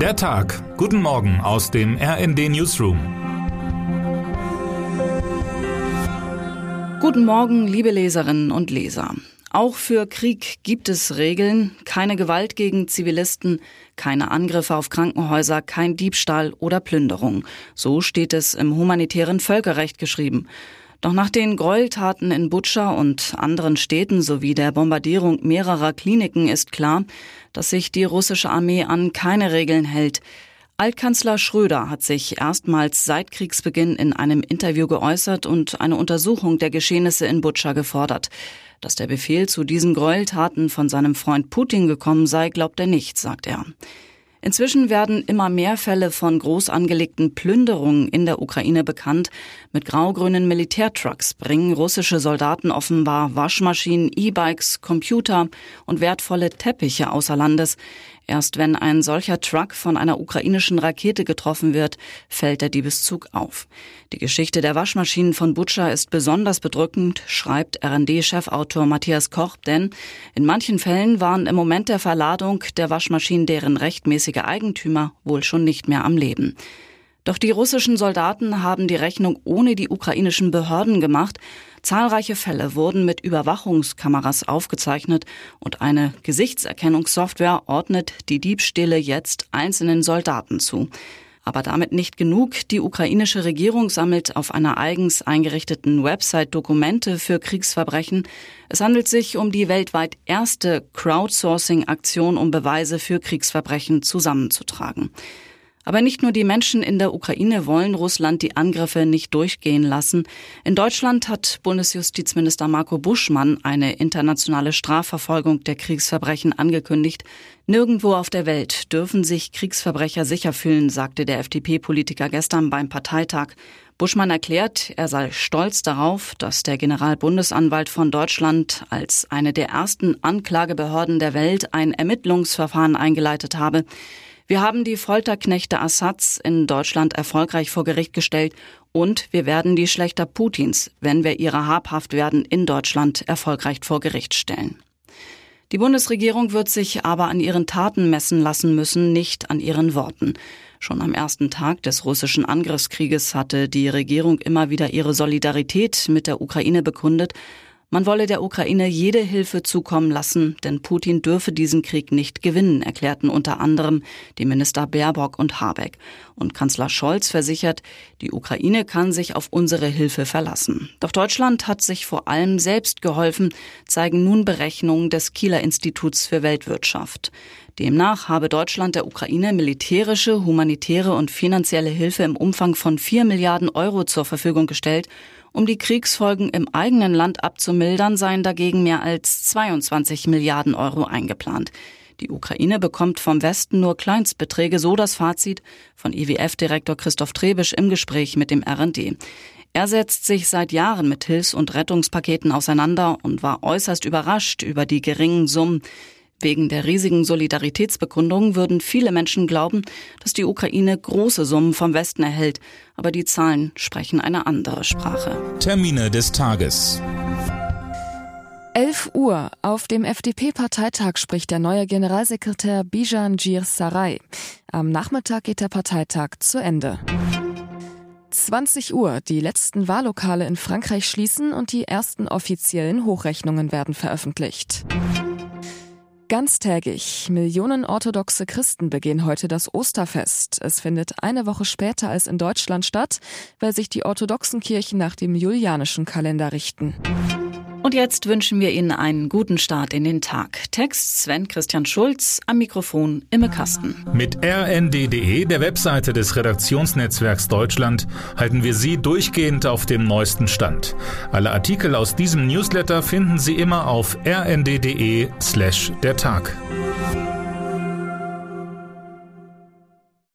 Der Tag. Guten Morgen aus dem RND Newsroom. Guten Morgen, liebe Leserinnen und Leser. Auch für Krieg gibt es Regeln. Keine Gewalt gegen Zivilisten, keine Angriffe auf Krankenhäuser, kein Diebstahl oder Plünderung. So steht es im humanitären Völkerrecht geschrieben. Doch nach den Gräueltaten in Butscha und anderen Städten sowie der Bombardierung mehrerer Kliniken ist klar, dass sich die russische Armee an keine Regeln hält. Altkanzler Schröder hat sich erstmals seit Kriegsbeginn in einem Interview geäußert und eine Untersuchung der Geschehnisse in Butscha gefordert. Dass der Befehl zu diesen Gräueltaten von seinem Freund Putin gekommen sei, glaubt er nicht, sagt er. Inzwischen werden immer mehr Fälle von groß angelegten Plünderungen in der Ukraine bekannt. Mit grau-grünen Militärtrucks bringen russische Soldaten offenbar Waschmaschinen, E-Bikes, Computer und wertvolle Teppiche außer Landes. Erst wenn ein solcher Truck von einer ukrainischen Rakete getroffen wird, fällt der Diebeszug auf. Die Geschichte der Waschmaschinen von Butscha ist besonders bedrückend, schreibt RD-Chefautor Matthias Koch, denn in manchen Fällen waren im Moment der Verladung der Waschmaschinen deren rechtmäßige Eigentümer wohl schon nicht mehr am Leben. Doch die russischen Soldaten haben die Rechnung ohne die ukrainischen Behörden gemacht. Zahlreiche Fälle wurden mit Überwachungskameras aufgezeichnet und eine Gesichtserkennungssoftware ordnet die Diebstähle jetzt einzelnen Soldaten zu. Aber damit nicht genug. Die ukrainische Regierung sammelt auf einer eigens eingerichteten Website Dokumente für Kriegsverbrechen. Es handelt sich um die weltweit erste Crowdsourcing-Aktion, um Beweise für Kriegsverbrechen zusammenzutragen. Aber nicht nur die Menschen in der Ukraine wollen Russland die Angriffe nicht durchgehen lassen. In Deutschland hat Bundesjustizminister Marco Buschmann eine internationale Strafverfolgung der Kriegsverbrechen angekündigt. Nirgendwo auf der Welt dürfen sich Kriegsverbrecher sicher fühlen, sagte der FDP-Politiker gestern beim Parteitag. Buschmann erklärt, er sei stolz darauf, dass der Generalbundesanwalt von Deutschland als eine der ersten Anklagebehörden der Welt ein Ermittlungsverfahren eingeleitet habe. Wir haben die Folterknechte Assads in Deutschland erfolgreich vor Gericht gestellt und wir werden die Schlechter Putins, wenn wir ihrer habhaft werden, in Deutschland erfolgreich vor Gericht stellen. Die Bundesregierung wird sich aber an ihren Taten messen lassen müssen, nicht an ihren Worten. Schon am ersten Tag des russischen Angriffskrieges hatte die Regierung immer wieder ihre Solidarität mit der Ukraine bekundet, man wolle der Ukraine jede Hilfe zukommen lassen, denn Putin dürfe diesen Krieg nicht gewinnen, erklärten unter anderem die Minister Baerbock und Habeck. Und Kanzler Scholz versichert, die Ukraine kann sich auf unsere Hilfe verlassen. Doch Deutschland hat sich vor allem selbst geholfen, zeigen nun Berechnungen des Kieler Instituts für Weltwirtschaft. Demnach habe Deutschland der Ukraine militärische, humanitäre und finanzielle Hilfe im Umfang von vier Milliarden Euro zur Verfügung gestellt um die Kriegsfolgen im eigenen Land abzumildern, seien dagegen mehr als 22 Milliarden Euro eingeplant. Die Ukraine bekommt vom Westen nur Kleinstbeträge, so das Fazit von IWF-Direktor Christoph Trebisch im Gespräch mit dem RD. Er setzt sich seit Jahren mit Hilfs- und Rettungspaketen auseinander und war äußerst überrascht über die geringen Summen, Wegen der riesigen Solidaritätsbekundung würden viele Menschen glauben, dass die Ukraine große Summen vom Westen erhält. Aber die Zahlen sprechen eine andere Sprache. Termine des Tages. 11 Uhr. Auf dem FDP-Parteitag spricht der neue Generalsekretär Bijan Gir Sarai. Am Nachmittag geht der Parteitag zu Ende. 20 Uhr. Die letzten Wahllokale in Frankreich schließen und die ersten offiziellen Hochrechnungen werden veröffentlicht. Ganztägig. Millionen orthodoxe Christen begehen heute das Osterfest. Es findet eine Woche später als in Deutschland statt, weil sich die orthodoxen Kirchen nach dem julianischen Kalender richten. Und jetzt wünschen wir Ihnen einen guten Start in den Tag. Text Sven Christian Schulz, am Mikrofon Imme Kasten. Mit rnd.de, der Webseite des Redaktionsnetzwerks Deutschland, halten wir Sie durchgehend auf dem neuesten Stand. Alle Artikel aus diesem Newsletter finden Sie immer auf rnd.de slash der Tag.